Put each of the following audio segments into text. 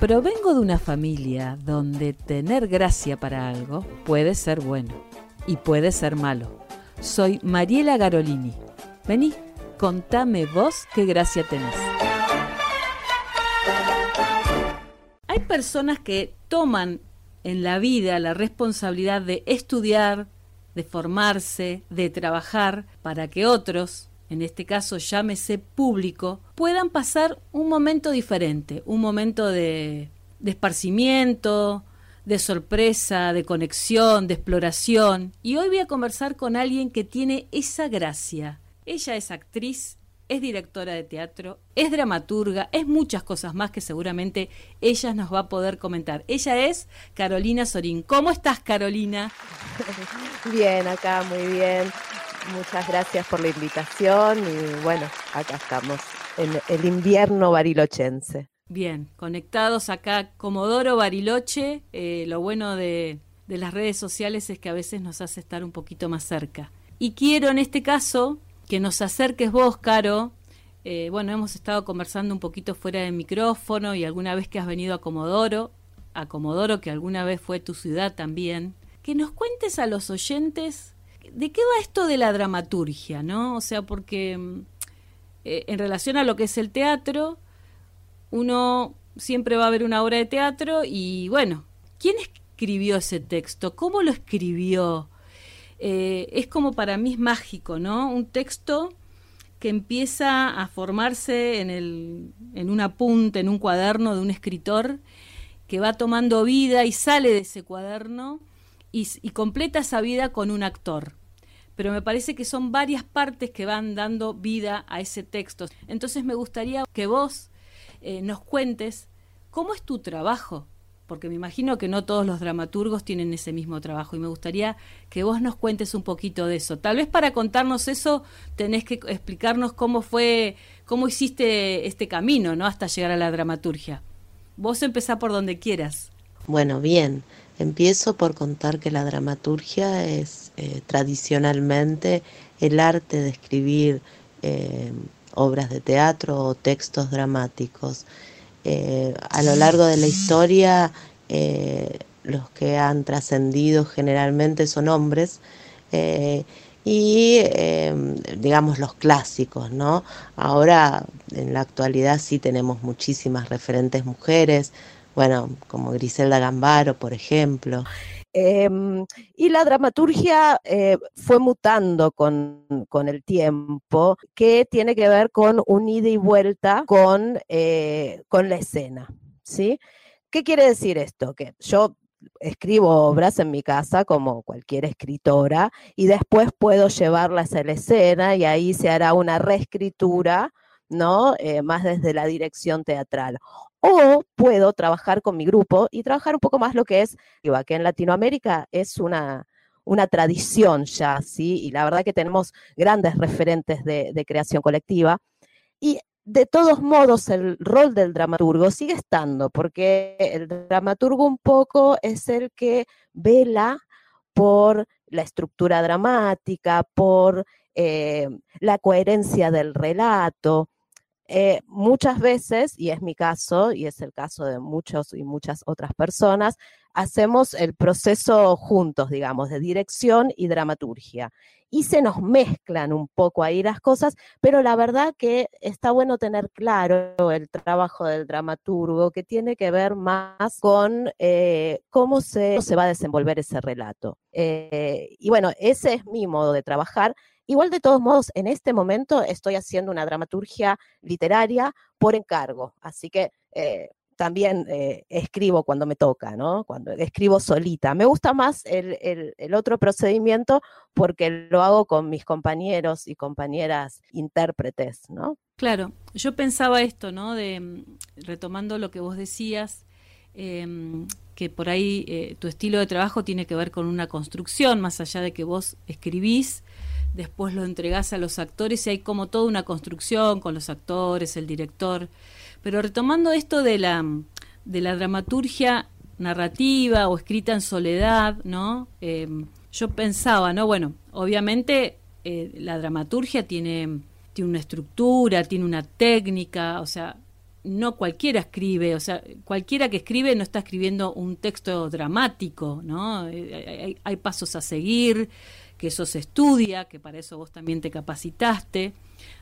Provengo de una familia donde tener gracia para algo puede ser bueno y puede ser malo. Soy Mariela Garolini. Vení, contame vos qué gracia tenés. Hay personas que toman en la vida la responsabilidad de estudiar, de formarse, de trabajar para que otros, en este caso llámese público, puedan pasar un momento diferente, un momento de, esparcimiento, de sorpresa, de conexión, de exploración. Y hoy voy a conversar con alguien que tiene esa gracia. Ella es actriz, es directora de teatro, es dramaturga, es muchas cosas más que seguramente ella nos va a poder comentar. Ella es Carolina Sorín. ¿Cómo estás, Carolina? Bien, acá, muy bien. Muchas gracias por la invitación y bueno, acá estamos en el invierno barilochense. Bien, conectados acá Comodoro Bariloche. Eh, lo bueno de, las redes sociales es que a veces nos hace estar un poquito más cerca. Y quiero en este caso que nos acerques vos, Caro. Eh, bueno, hemos estado conversando un poquito fuera del micrófono y alguna vez que has venido a Comodoro, a Comodoro que alguna vez fue tu ciudad también, que nos cuentes a los oyentes ¿de qué va esto de la dramaturgia, no? O sea, porque mm, eh, en relación a lo que es el teatro, uno siempre va a ver una obra de teatro y bueno, ¿quién escribió ese texto? ¿Cómo lo escribió? Eh, es como para mí es mágico, ¿no? Un texto que empieza a formarse en, el, en un apunte, en un cuaderno de un escritor que va tomando vida y sale de ese cuaderno y, y completa esa vida con un actor pero me parece que son varias partes que van dando vida a ese texto. Entonces me gustaría que vos eh, nos cuentes cómo es tu trabajo, porque me imagino que no todos los dramaturgos tienen ese mismo trabajo y me gustaría que vos nos cuentes un poquito de eso. Tal vez para contarnos eso tenés que explicarnos cómo fue, cómo hiciste este camino, ¿no? Hasta llegar a la dramaturgia. Vos empezá por donde quieras. Bueno, bien. Empiezo por contar que la dramaturgia es eh, tradicionalmente el arte de escribir eh, obras de teatro o textos dramáticos. Eh, a lo largo de la historia, los que han trascendido generalmente son hombres y digamos los clásicos, ¿no? Ahora en la actualidad sí tenemos muchísimas referentes mujeres, bueno, como Griselda Gambaro, por ejemplo. Em, y la dramaturgia eh, fue mutando con, el tiempo, que tiene que ver con un ida y vuelta con, eh, con la escena. ¿sí? ¿Qué quiere decir esto? Que yo escribo obras en mi casa como cualquier escritora y después puedo llevarlas a la escena y ahí se hará una reescritura, ¿no? Eh, más desde la dirección teatral o puedo trabajar con mi grupo y trabajar un poco más lo que es, que en Latinoamérica es una, una tradición ya, ¿sí? Y la verdad que tenemos grandes referentes de, de creación colectiva. Y de todos modos, el rol del dramaturgo sigue estando, porque el dramaturgo un poco es el que vela por la estructura dramática, por eh, la coherencia del relato, eh, muchas veces, y es mi caso, y es el caso de muchos y muchas otras personas, hacemos el proceso juntos, digamos, de dirección y dramaturgia. Y se nos mezclan un poco ahí las cosas, pero la verdad que está bueno tener claro el trabajo del dramaturgo, que tiene que ver más con eh, cómo se, se, va a desenvolver ese relato. Eh, y bueno, ese es mi modo de trabajar Igual de todos modos, en este momento estoy haciendo una dramaturgia literaria por encargo, así que eh, también eh, escribo cuando me toca, ¿no? Cuando escribo solita. Me gusta más el, otro procedimiento porque lo hago con mis compañeros y compañeras intérpretes, ¿no? Claro, yo pensaba esto, ¿no? De mm, retomando lo que vos decías, em, que por ahí eh, tu estilo de trabajo tiene que ver con una construcción, más allá de que vos escribís después lo entregás a los actores y hay como toda una construcción con los actores, el director. Pero retomando esto de la, de la dramaturgia narrativa o escrita en soledad, ¿no? Em, yo pensaba, ¿no? Bueno, obviamente eh, la dramaturgia tiene, tiene una estructura, tiene una técnica, o sea, no cualquiera escribe, o sea, cualquiera que escribe no está escribiendo un texto dramático, ¿no? Eh, hay, pasos a seguir, que eso se estudia, que para eso vos también te capacitaste,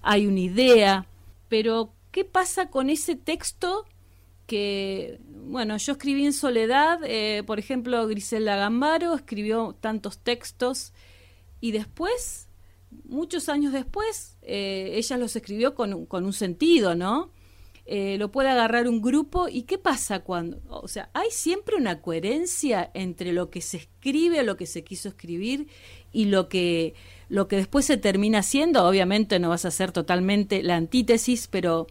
hay una idea, pero ¿qué pasa con ese texto que, bueno, yo escribí en soledad, eh, por ejemplo, Griselda Gambaro escribió tantos textos y después, muchos años después, eh, ella los escribió con, con un sentido, ¿no? Eh, lo puede agarrar un grupo y qué pasa cuando, o sea, hay siempre una coherencia entre lo que se escribe o lo que se quiso escribir y lo que lo que después se termina haciendo, obviamente no vas a hacer totalmente la antítesis, pero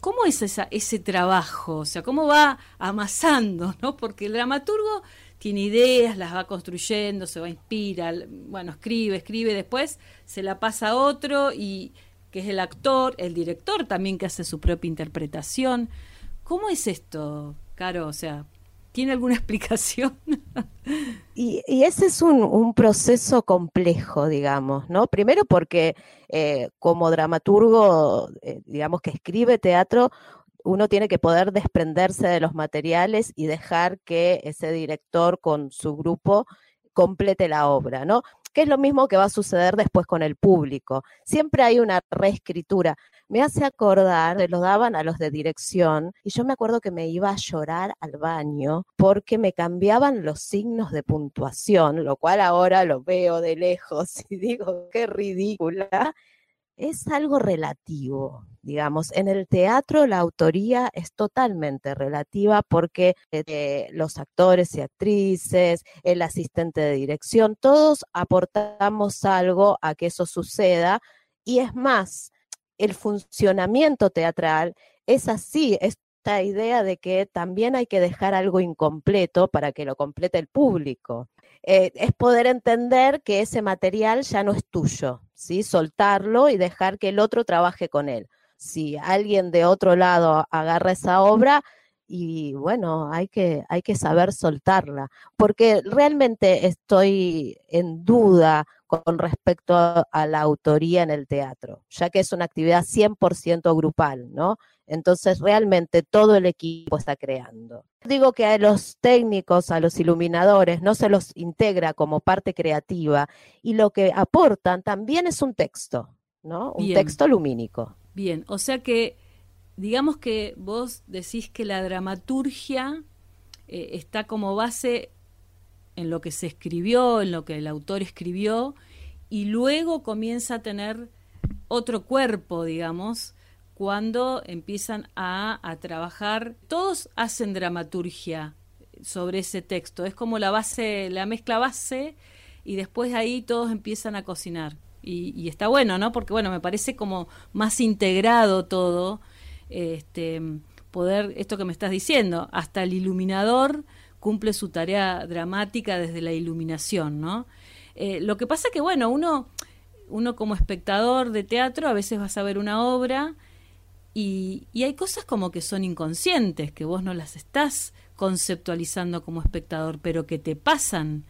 ¿cómo es ese trabajo? O sea, ¿cómo va amasando? ¿no? Porque el dramaturgo tiene ideas, las va construyendo, se va a inspirar, bueno, escribe, escribe, después se la pasa a otro y es el actor, el director también que hace su propia interpretación. ¿Cómo es esto, Caro? O sea, ¿tiene alguna explicación? y, ese es un, proceso complejo, digamos, ¿no? Primero porque eh, como dramaturgo, eh, digamos que escribe teatro, uno tiene que poder desprenderse de los materiales y dejar que ese director con su grupo complete la obra, ¿no? Que es lo mismo que va a suceder después con el público. Siempre hay una reescritura. Me hace acordar, lo daban a los de dirección, y yo me acuerdo que me iba a llorar al baño porque me cambiaban los signos de puntuación, lo cual ahora lo veo de lejos y digo, qué ridícula. Es algo relativo, digamos. En el teatro la autoría es totalmente relativa porque eh, los actores y actrices, el asistente de dirección, todos aportamos algo a que eso suceda y es más, el funcionamiento teatral es así, esta idea de que también hay que dejar algo incompleto para que lo complete el público. Eh, es poder entender que ese material ya no es tuyo, ¿sí? soltarlo y dejar que el otro trabaje con él si alguien de otro lado agarra esa obra, y bueno, hay que, hay que saber soltarla, porque realmente estoy en duda con respecto a la autoría en el teatro, ya que es una actividad 100% grupal, ¿no? Entonces realmente todo el equipo está creando. Digo que a los técnicos, a los iluminadores, no se los integra como parte creativa y lo que aportan también es un texto, ¿no? Un texto lumínico. Bien, o sea que digamos que vos decís que la dramaturgia eh, está como base en lo que se escribió, en lo que el autor escribió, y luego comienza a tener otro cuerpo, digamos, cuando empiezan a, a trabajar. Todos hacen dramaturgia sobre ese texto, es como la base, la mezcla base, y después ahí todos empiezan a cocinar y, está bueno, ¿no? Porque bueno, me parece como más integrado todo, este, poder, esto que me estás diciendo, hasta el iluminador cumple su tarea dramática desde la iluminación, ¿no? Eh, lo que pasa que, bueno, uno, uno como espectador de teatro a veces vas a ver una obra y, y hay cosas como que son inconscientes, que vos no las estás conceptualizando como espectador, pero que te pasan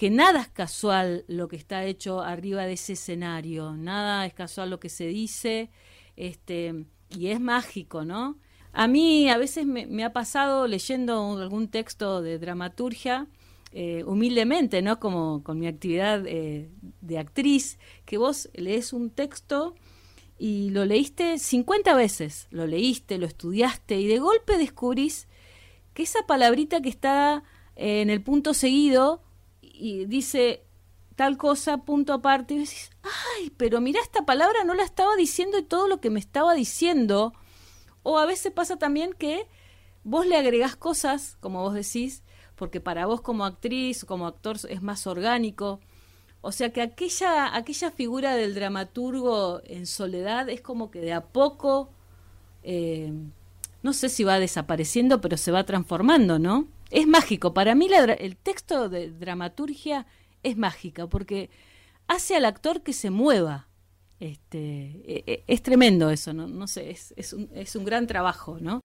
que nada es casual lo que está hecho arriba de ese escenario, nada es casual lo que se dice, este, y es mágico, ¿no? A mí a veces me, ha pasado leyendo algún texto de dramaturgia, eh, humildemente, ¿no? Como con mi actividad eh, de actriz, que vos lees un texto y lo leíste 50 veces, lo leíste, lo estudiaste y de golpe descubrís que esa palabrita que está en el punto seguido y dice tal cosa, punto aparte, y decís, ay, pero mira, esta palabra no la estaba diciendo y todo lo que me estaba diciendo. O a veces pasa también que vos le agregás cosas, como vos decís, porque para vos como actriz, como actor es más orgánico. O sea que aquella, aquella figura del dramaturgo en soledad es como que de a poco, eh, no sé si va desapareciendo, pero se va transformando, ¿no? es mágico. Para mí el texto de dramaturgia es mágica porque hace al actor que se mueva. Este, e, e, es tremendo eso, ¿no? No sé, es, es, un, es un gran trabajo, ¿no?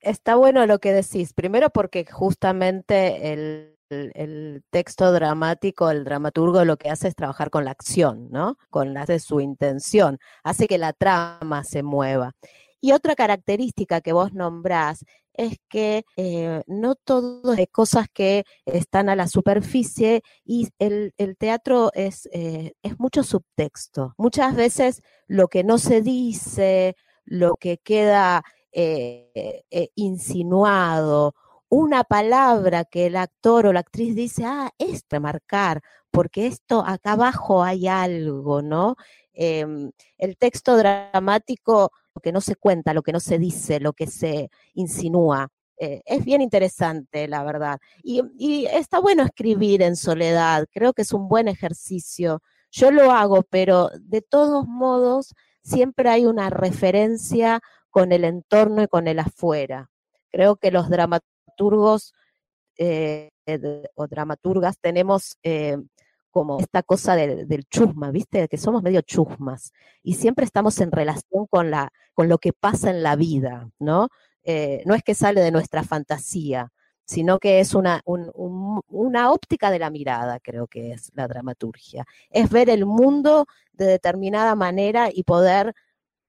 Está bueno lo que decís. Primero porque justamente el el, texto dramático, el dramaturgo lo que hace es trabajar con la acción, ¿no? Con la de su intención, hace que la trama se mueva. Y otra característica que vos nombrás es que eh, no todo de cosas que están a la superficie y el, teatro es, eh, es mucho subtexto. Muchas veces lo que no se dice, lo que queda eh, insinuado, una palabra que el actor o la actriz dice, ah, es remarcar, porque esto acá abajo hay algo, ¿no? Em, el texto dramático, lo que no se cuenta, lo que no se dice, lo que se insinúa. Eh, es bien interesante, la verdad. Y, está bueno escribir en soledad, creo que es un buen ejercicio. Yo lo hago, pero de todos modos siempre hay una referencia con el entorno y con el afuera. Creo que los dramaturgos eh, o dramaturgas tenemos eh, como esta cosa del chusma, ¿viste? Que somos medio chusmas y siempre estamos en relación con, la, con lo que pasa en la vida, ¿no? Eh, no es que sale de nuestra fantasía, sino que es una, una óptica de la mirada, creo que es la dramaturgia. Es ver el mundo de determinada manera y poder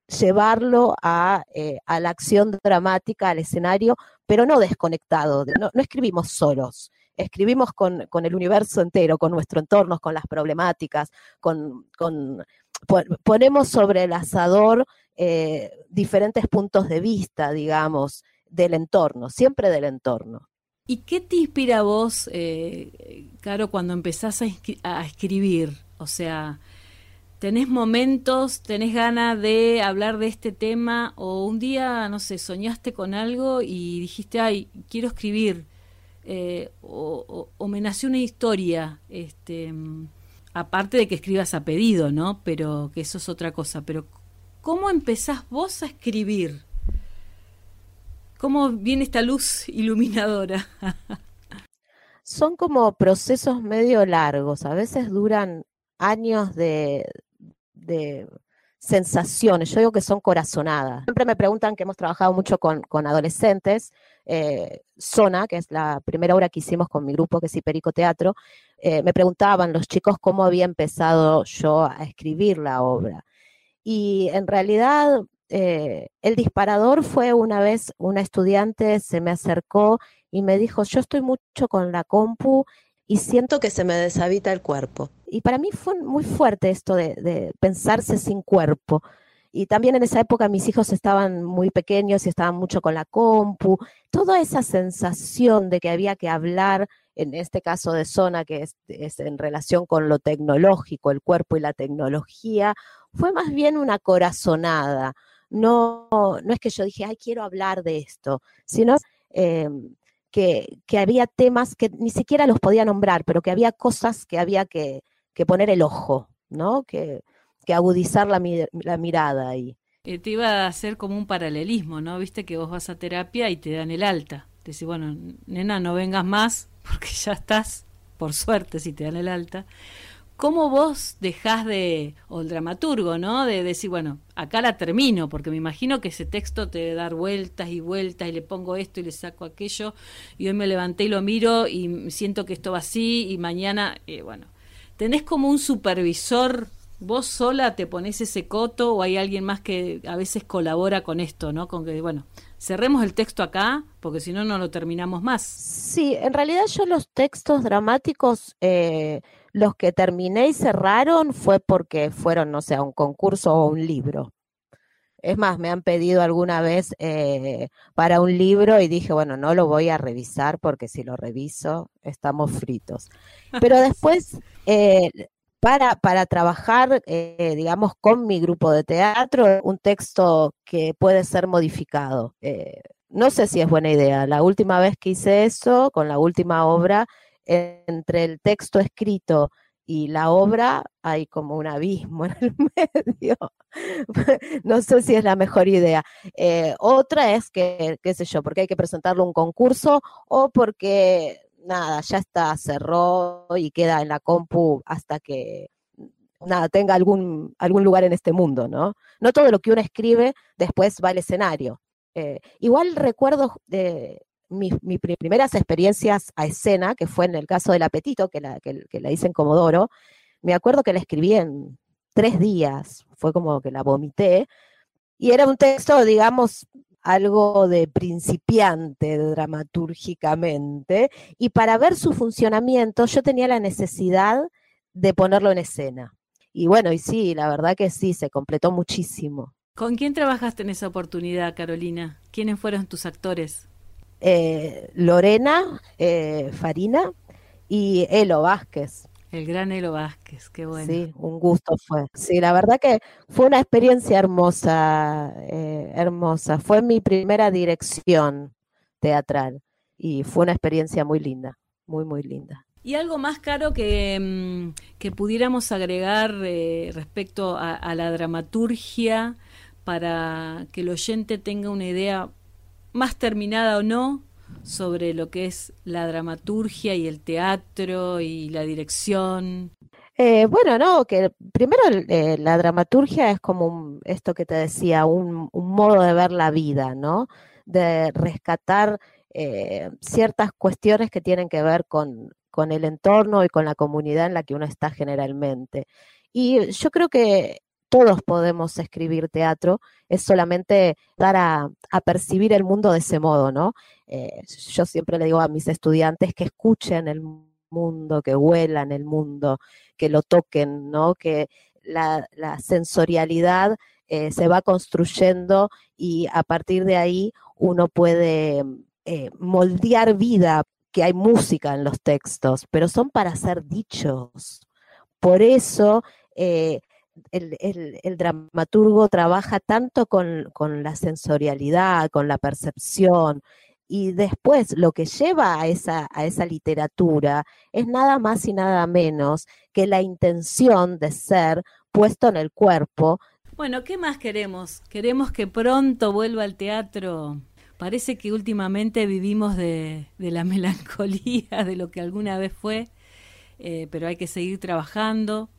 llevarlo a, eh, a la acción dramática, al escenario, pero no desconectado, no, no escribimos solos, escribimos con, con, el universo entero, con nuestro entorno, con las problemáticas, con, ponemos sobre el asador eh, diferentes puntos de vista, digamos, del entorno, siempre del entorno. ¿Y qué te inspira a vos, eh, Caro, cuando empezás a, a escribir? O sea, tenés momentos, tenés ganas de hablar de este tema o un día, no sé, soñaste con algo y dijiste, ay, quiero escribir eh, me nació una historia, este, aparte de que escribas a pedido, ¿no? Pero que eso es otra cosa. Pero ¿cómo empezás vos a escribir? ¿Cómo viene esta luz iluminadora? Son como procesos medio largos, a veces duran años de, de sensaciones, yo digo que son corazonadas. Siempre me preguntan que hemos trabajado mucho con, adolescentes, eh, Zona, que es la primera obra que hicimos con mi grupo, que es Hiperico Teatro, eh, me preguntaban los chicos cómo había empezado yo a escribir la obra. Y en realidad eh, el disparador fue una vez una estudiante se me acercó y me dijo, yo estoy mucho con la compu y siento que se me deshabita el cuerpo. Y para mí fue muy fuerte esto de, pensarse sin cuerpo. Y también en esa época mis hijos estaban muy pequeños y estaban mucho con la compu. Toda esa sensación de que había que hablar, en este caso de zona, que es, en relación con lo tecnológico, el cuerpo y la tecnología, fue más bien una corazonada. No, no es que yo dije, ay, quiero hablar de esto, sino eh, que, había temas que ni siquiera los podía nombrar, pero que había cosas que había que, poner el ojo, ¿no? Que, agudizar la, mirada ahí. Te iba a hacer como un paralelismo, ¿no? Viste que vos vas a terapia y te dan el alta. Te decís, bueno, nena, no vengas más porque ya estás, por suerte, si te dan el alta. ¿Cómo vos dejás de, o el dramaturgo, ¿no? De decir, bueno, acá la termino, porque me imagino que ese texto te debe dar vueltas y vueltas y le pongo esto y le saco aquello, y hoy me levanté y lo miro y siento que esto va así y mañana, eh, bueno, tenés como un supervisor, vos sola te pones ese coto o hay alguien más que a veces colabora con esto, ¿no? Con que, bueno, cerremos el texto acá, porque si no, no lo terminamos más. Sí, en realidad yo los textos dramáticos... Eh, los que terminé y cerraron fue porque fueron, no sé, a un concurso o un libro. Es más, me han pedido alguna vez eh, para un libro y dije, bueno, no lo voy a revisar porque si lo reviso estamos fritos. Pero después, eh, para, para trabajar, eh, digamos, con mi grupo de teatro, un texto que puede ser modificado. no sé si es buena idea. La última vez que hice eso, con la última obra, entre el texto escrito y la obra hay como un abismo en el medio. no sé si es la mejor idea. Eh, otra es que, qué sé yo, porque hay que presentarlo a un concurso o porque, nada, ya está, cerró y queda en la compu hasta que, nada, tenga algún, algún lugar en este mundo, ¿no? No todo lo que uno escribe después va al escenario. Eh, igual recuerdo de mis, primeras experiencias a escena, que fue en el caso del apetito, que la, que, la hice en Comodoro, me acuerdo que la escribí en tres días, fue como que la vomité, y era un texto, digamos, algo de principiante dramatúrgicamente, y para ver su funcionamiento yo tenía la necesidad de ponerlo en escena. Y bueno, y sí, la verdad que sí, se completó muchísimo. ¿Con quién trabajaste en esa oportunidad, Carolina? ¿Quiénes fueron tus actores? Eh, Lorena eh, Farina y Elo Vázquez. El gran Elo Vázquez, qué bueno. Sí, un gusto fue. Sí, la verdad que fue una experiencia hermosa, eh, hermosa. Fue mi primera dirección teatral y fue una experiencia muy linda, muy, muy linda. ¿Y algo más caro que, mm, que pudiéramos agregar respecto a, la dramaturgia para que el oyente tenga una idea más terminada o no sobre lo que es la dramaturgia y el teatro y la dirección? Eh, bueno, no, que primero eh, la dramaturgia es como esto que te decía, un, modo de ver la vida, ¿no? De rescatar eh, ciertas cuestiones que tienen que ver con, con el entorno y con la comunidad en la que uno está generalmente. Y yo creo que todos podemos escribir teatro, es solamente dar a, percibir el mundo de ese modo, ¿no? Eh, yo siempre le digo a mis estudiantes que escuchen el mundo, que huelan el mundo, que lo toquen, ¿no? Que la, sensorialidad eh, se va construyendo y a partir de ahí uno puede eh, moldear vida, que hay música en los textos, pero son para ser dichos. Por eso el, dramaturgo trabaja tanto con, la sensorialidad, con la percepción, y después lo que lleva a esa, a esa literatura es nada más y nada menos que la intención de ser puesto en el cuerpo. Bueno, ¿qué más queremos? Queremos que pronto vuelva al teatro. Parece que últimamente vivimos de, la melancolía de lo que alguna vez fue, eh, pero hay que seguir trabajando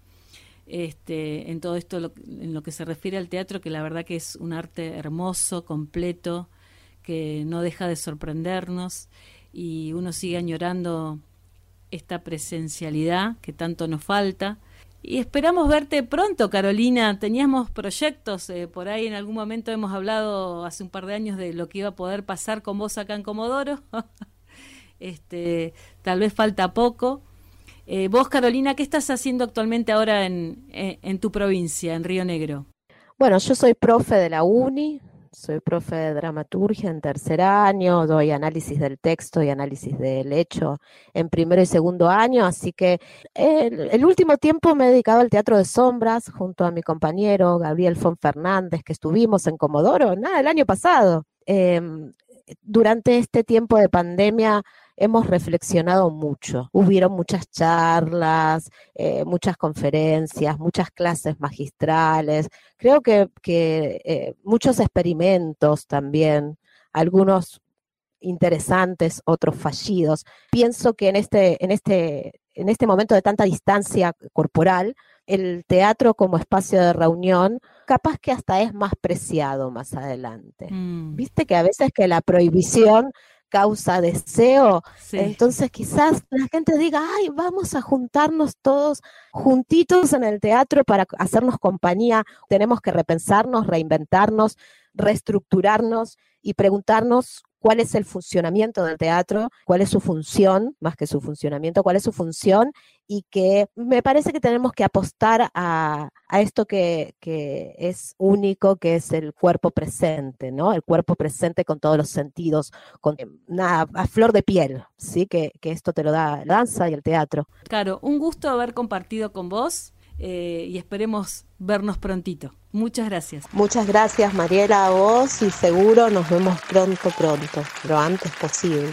este, en todo esto, en lo que se refiere al teatro, que la verdad que es un arte hermoso, completo, que no deja de sorprendernos y uno sigue añorando esta presencialidad que tanto nos falta. Y esperamos verte pronto, Carolina. Teníamos proyectos, eh, por ahí en algún momento hemos hablado hace un par de años de lo que iba a poder pasar con vos acá en Comodoro. este, tal vez falta poco, eh, vos, Carolina, ¿qué estás haciendo actualmente ahora en, en, tu provincia, en Río Negro? Bueno, yo soy profe de la UNI, soy profe de dramaturgia en tercer año, doy análisis del texto y análisis del hecho en primero y segundo año, así que el, último tiempo me he dedicado al teatro de sombras junto a mi compañero Gabriel Fon Fernández, que estuvimos en Comodoro, nada, el año pasado. Em, durante este tiempo de pandemia hemos reflexionado mucho. Hubieron muchas charlas, eh, muchas conferencias, muchas clases magistrales, creo que, eh, muchos experimentos también, algunos interesantes, otros fallidos. Pienso que en este, en este, en este momento de tanta distancia corporal, el teatro como espacio de reunión, capaz que hasta es más preciado más adelante. Mm. Viste que a veces que la prohibición causa deseo. Entonces quizás la gente diga, ay, vamos a juntarnos todos juntitos en el teatro para hacernos compañía. Tenemos que repensarnos, reinventarnos, reestructurarnos y preguntarnos cuál es el funcionamiento del teatro, cuál es su función, más que su funcionamiento, cuál es su función y que me parece que tenemos que apostar a, esto que, es único, que es el cuerpo presente, ¿no? El cuerpo presente con todos los sentidos, con una a flor de piel, ¿sí? Que, que esto te lo da la danza y el teatro. Claro, un gusto haber compartido con vos eh, y esperemos vernos prontito. Muchas gracias. Muchas gracias Mariela a vos y seguro nos vemos pronto, pronto, lo antes posible.